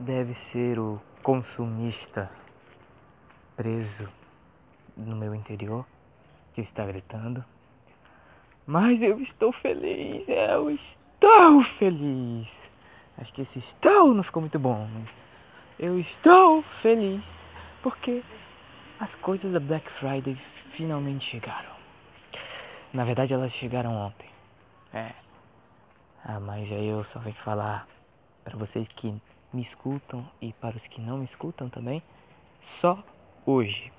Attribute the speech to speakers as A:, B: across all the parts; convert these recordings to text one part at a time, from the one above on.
A: deve ser o consumista preso no meu interior que está gritando. Mas eu estou feliz, eu estou feliz. Acho que esse estou não ficou muito bom. Mas eu estou feliz porque as coisas da Black Friday finalmente chegaram. Na verdade, elas chegaram ontem. É. Ah, mas aí eu só venho falar para vocês que me escutam e para os que não me escutam também, só hoje.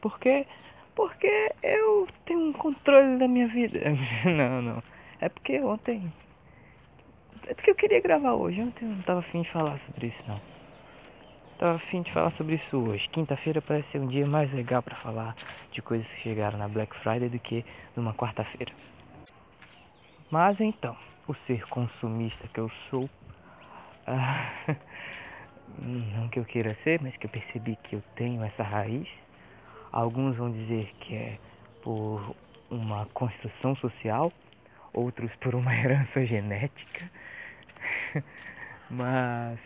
A: Porque porque eu tenho um controle da minha vida. não, não. É porque ontem é porque eu queria gravar hoje. Ontem eu não tava afim de falar sobre isso não. Tava afim de falar sobre isso hoje. Quinta-feira parece ser um dia mais legal para falar de coisas que chegaram na Black Friday do que numa quarta-feira. Mas então, o ser consumista que eu sou, ah, não que eu queira ser, mas que eu percebi que eu tenho essa raiz. Alguns vão dizer que é por uma construção social, outros por uma herança genética. mas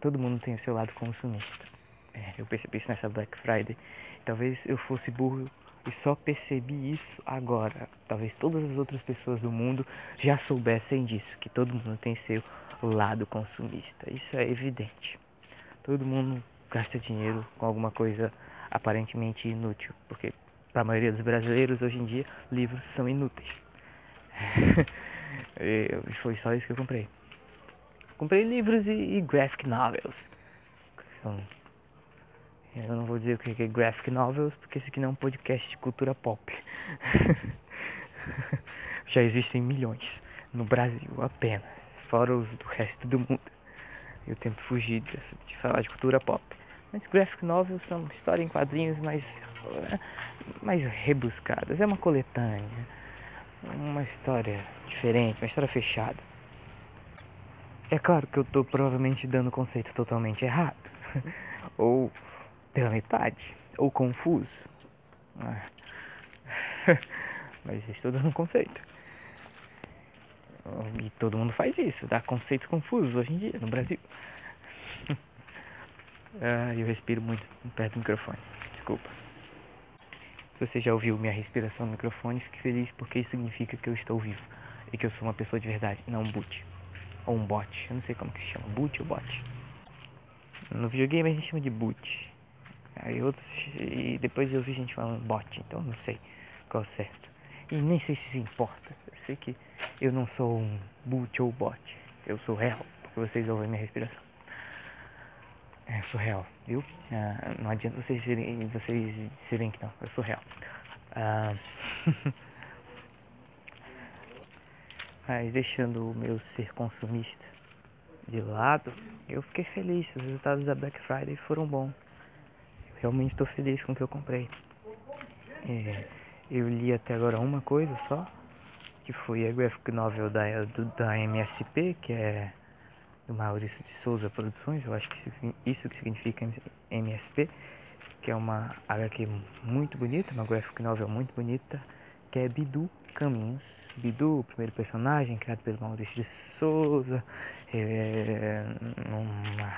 A: todo mundo tem o seu lado consumista. É, eu percebi isso nessa Black Friday. Talvez eu fosse burro e só percebi isso agora. Talvez todas as outras pessoas do mundo já soubessem disso, que todo mundo tem seu lado consumista. Isso é evidente. Todo mundo gasta dinheiro com alguma coisa aparentemente inútil, porque para a maioria dos brasileiros hoje em dia livros são inúteis. foi só isso que eu comprei. Comprei livros e, e graphic novels. São, eu não vou dizer o que é graphic novels, porque esse aqui não é um podcast de cultura pop. Já existem milhões no Brasil apenas, fora os do resto do mundo. Eu tento fugir de, falar de cultura pop. Mas graphic novels são histórias em quadrinhos mais, mais rebuscadas. É uma coletânea, uma história diferente, uma história fechada. É claro que eu estou provavelmente dando o conceito totalmente errado, ou pela metade, ou confuso. Mas estou dando um conceito. E todo mundo faz isso, dá conceitos confusos hoje em dia no Brasil. ah, eu respiro muito perto do microfone, desculpa. Se você já ouviu minha respiração no microfone, fique feliz porque isso significa que eu estou vivo e que eu sou uma pessoa de verdade, não um boot. Ou um bot. Eu não sei como que se chama. Boot ou bot. No videogame a gente chama de boot. Aí outros. E depois eu vi gente falando bot. Então não sei qual é o certo. E nem sei se isso importa. Eu sei que eu não sou um boot ou bot. Eu sou real. Porque vocês ouvem minha respiração. É, eu sou real, viu? Ah, não adianta vocês serem, vocês serem que não. Eu sou real. Ah, Mas deixando o meu ser consumista de lado, eu fiquei feliz. Os resultados da Black Friday foram bons. Eu realmente estou feliz com o que eu comprei. É, eu li até agora uma coisa só, que foi a graphic novel da, do, da MSP, que é do Maurício de Souza Produções. Eu acho que isso que significa MSP, que é uma HQ muito bonita, uma graphic novel muito bonita, que é Bidu Caminhos Bidu, o primeiro personagem criado pelo Maurício de Souza, é, uma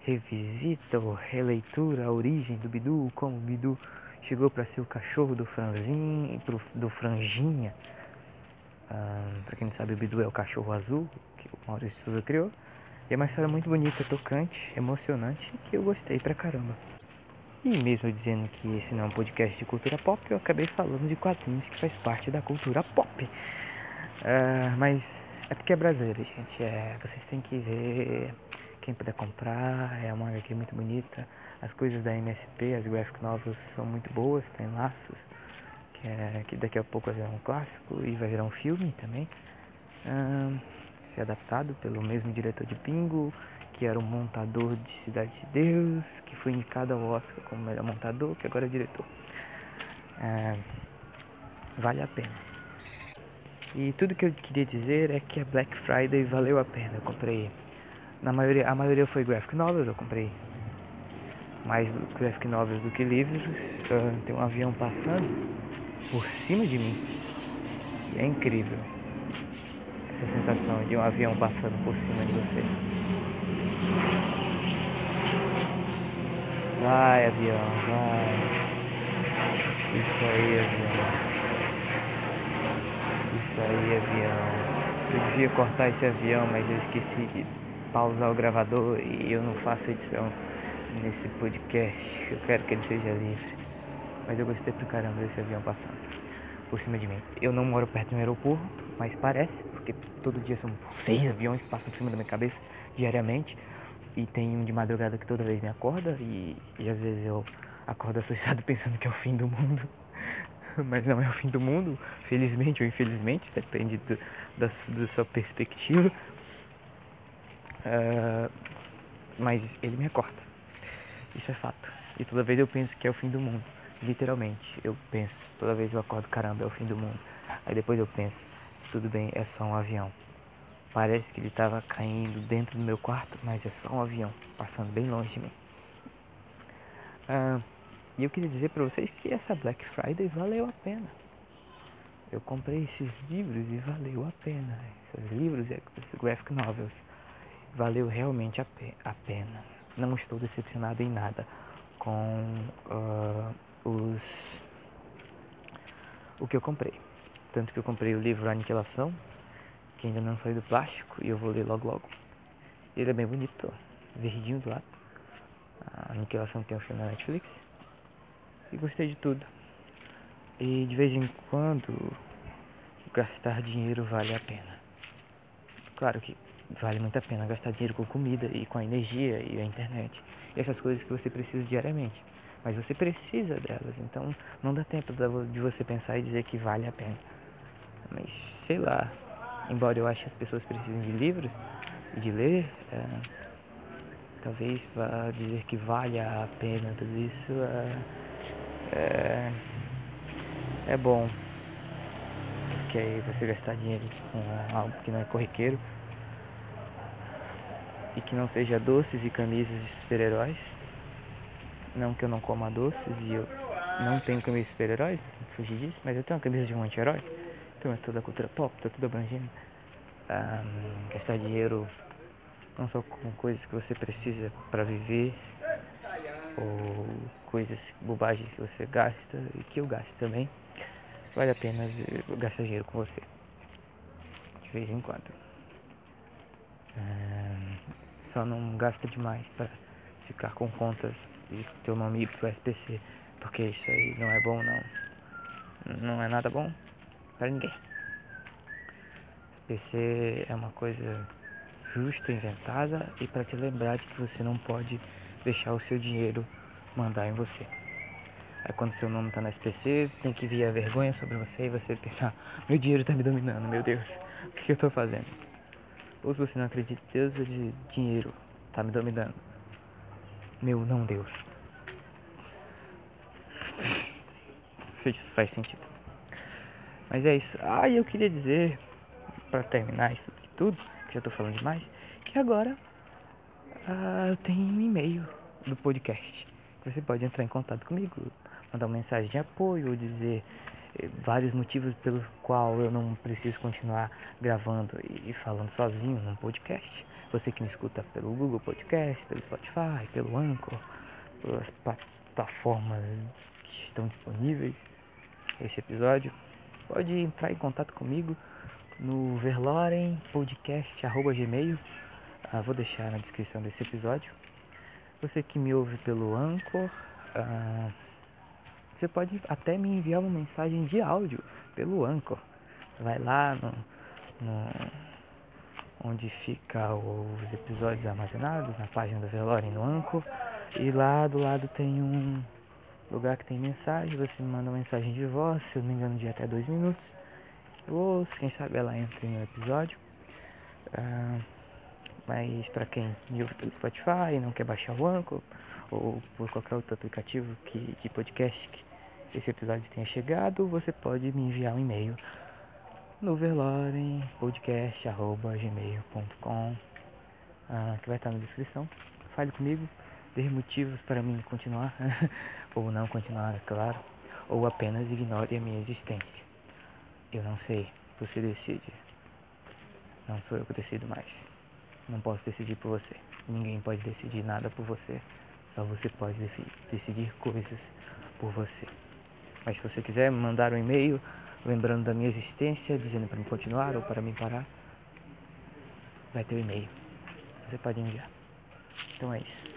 A: revisita ou releitura a origem do Bidu, como o Bidu chegou para ser o cachorro do Franzinho, do Franjinha. Para quem não sabe, o Bidu é o cachorro azul que o Maurício Souza criou. E é uma história muito bonita, tocante, emocionante, que eu gostei pra caramba. E mesmo dizendo que esse não é um podcast de cultura pop, eu acabei falando de quadrinhos que faz parte da cultura pop. Uh, mas é porque é brasileiro, gente. É, vocês têm que ver quem puder comprar. É uma HQ muito bonita. As coisas da MSP, as graphic novels são muito boas, tem laços. É, que daqui a pouco vai virar um clássico e vai virar um filme também. Uh, ser adaptado pelo mesmo diretor de Pingo que era o montador de Cidade de Deus, que foi indicado ao Oscar como melhor montador, que agora é diretor. É, vale a pena. E tudo que eu queria dizer é que a Black Friday valeu a pena. Eu comprei. Na maioria, a maioria foi graphic novels, eu comprei mais graphic novels do que livros. Tem um avião passando por cima de mim. E é incrível essa sensação de um avião passando por cima de você. Vai, avião, vai. Isso aí, avião. Isso aí, avião. Eu devia cortar esse avião, mas eu esqueci de pausar o gravador e eu não faço edição nesse podcast. Eu quero que ele seja livre. Mas eu gostei pra caramba desse avião passando por cima de mim. Eu não moro perto de um aeroporto, mas parece, porque todo dia são seis aviões que passam por cima da minha cabeça diariamente. E tem um de madrugada que toda vez me acorda e, e às vezes eu acordo assustado pensando que é o fim do mundo. Mas não é o fim do mundo, felizmente ou infelizmente, depende do, da, da sua perspectiva. Uh, mas ele me acorda. Isso é fato. E toda vez eu penso que é o fim do mundo. Literalmente, eu penso. Toda vez eu acordo, caramba, é o fim do mundo. Aí depois eu penso, tudo bem, é só um avião. Parece que ele estava caindo dentro do meu quarto, mas é só um avião passando bem longe de mim. Ah, e eu queria dizer para vocês que essa Black Friday valeu a pena. Eu comprei esses livros e valeu a pena. Esses livros, esses graphic novels, valeu realmente a pena. Não estou decepcionado em nada com uh, os o que eu comprei. Tanto que eu comprei o livro Aniquilação, que ainda não saiu do plástico e eu vou ler logo logo. Ele é bem bonito, ó, verdinho do lado. A Aniquilação tem um filme na Netflix. E gostei de tudo. E de vez em quando gastar dinheiro vale a pena. Claro que vale muito a pena gastar dinheiro com comida e com a energia e a internet. E essas coisas que você precisa diariamente. Mas você precisa delas, então não dá tempo de você pensar e dizer que vale a pena. Mas sei lá, embora eu ache que as pessoas precisem de livros e de ler, é, talvez vá dizer que vale a pena tudo isso é, é, é bom. Porque aí você gastar dinheiro com algo que não é corriqueiro e que não seja doces e camisas de super-heróis. Não que eu não coma doces e eu não tenho camisa de super-heróis, fugir disso, mas eu tenho uma camisa de um anti-herói. Então é toda a cultura pop, tá tudo abrangendo. Gastar dinheiro não só com coisas que você precisa para viver, ou coisas, bobagens que você gasta e que eu gasto também. Vale a pena gastar dinheiro com você. De vez em quando. Só não gasta demais para ficar com contas e teu nome ir pro SPC. Porque isso aí não é bom não. Não é nada bom para ninguém. SPC é uma coisa justa, inventada e para te lembrar de que você não pode deixar o seu dinheiro mandar em você. Aí quando seu nome tá na SPC, tem que vir a vergonha sobre você e você pensar, meu dinheiro tá me dominando, meu Deus, o que, que eu tô fazendo? Ou se você não acredita em Deus, eu dizer, dinheiro tá me dominando. Meu não Deus. Não sei se faz sentido. Mas é isso. Ah, eu queria dizer, para terminar isso tudo, que já tô falando demais, que agora ah, eu tenho um e-mail do podcast. Você pode entrar em contato comigo, mandar uma mensagem de apoio ou dizer vários motivos pelo qual eu não preciso continuar gravando e falando sozinho num podcast. Você que me escuta pelo Google Podcast, pelo Spotify, pelo Anchor, pelas plataformas que estão disponíveis esse episódio, pode entrar em contato comigo no verlorenpodcast.gmail. Ah, vou deixar na descrição desse episódio. Você que me ouve pelo Anchor, ah, você pode até me enviar uma mensagem de áudio pelo Anchor. Vai lá no, no onde fica os episódios armazenados na página do Velore no Anchor. E lá do lado tem um lugar que tem mensagem, você me manda uma mensagem de voz, se eu não me engano de até dois minutos. Ouço, quem sabe ela entra no episódio. Uh, mas para quem me ouve pelo Spotify e não quer baixar o Anchor ou por qualquer outro aplicativo que, de podcast que esse episódio tenha chegado, você pode me enviar um e-mail no velorempodcast.gmail.com uh, ah, que vai estar na descrição. Fale comigo, dê motivos para mim continuar ou não continuar, é claro, ou apenas ignore a minha existência. Eu não sei, você decide. Não sou eu que decido mais. Não posso decidir por você. Ninguém pode decidir nada por você. Só você pode decidir coisas por você. Mas se você quiser mandar um e-mail lembrando da minha existência, dizendo para me continuar ou para me parar, vai ter o um e-mail. Você pode enviar. Então é isso.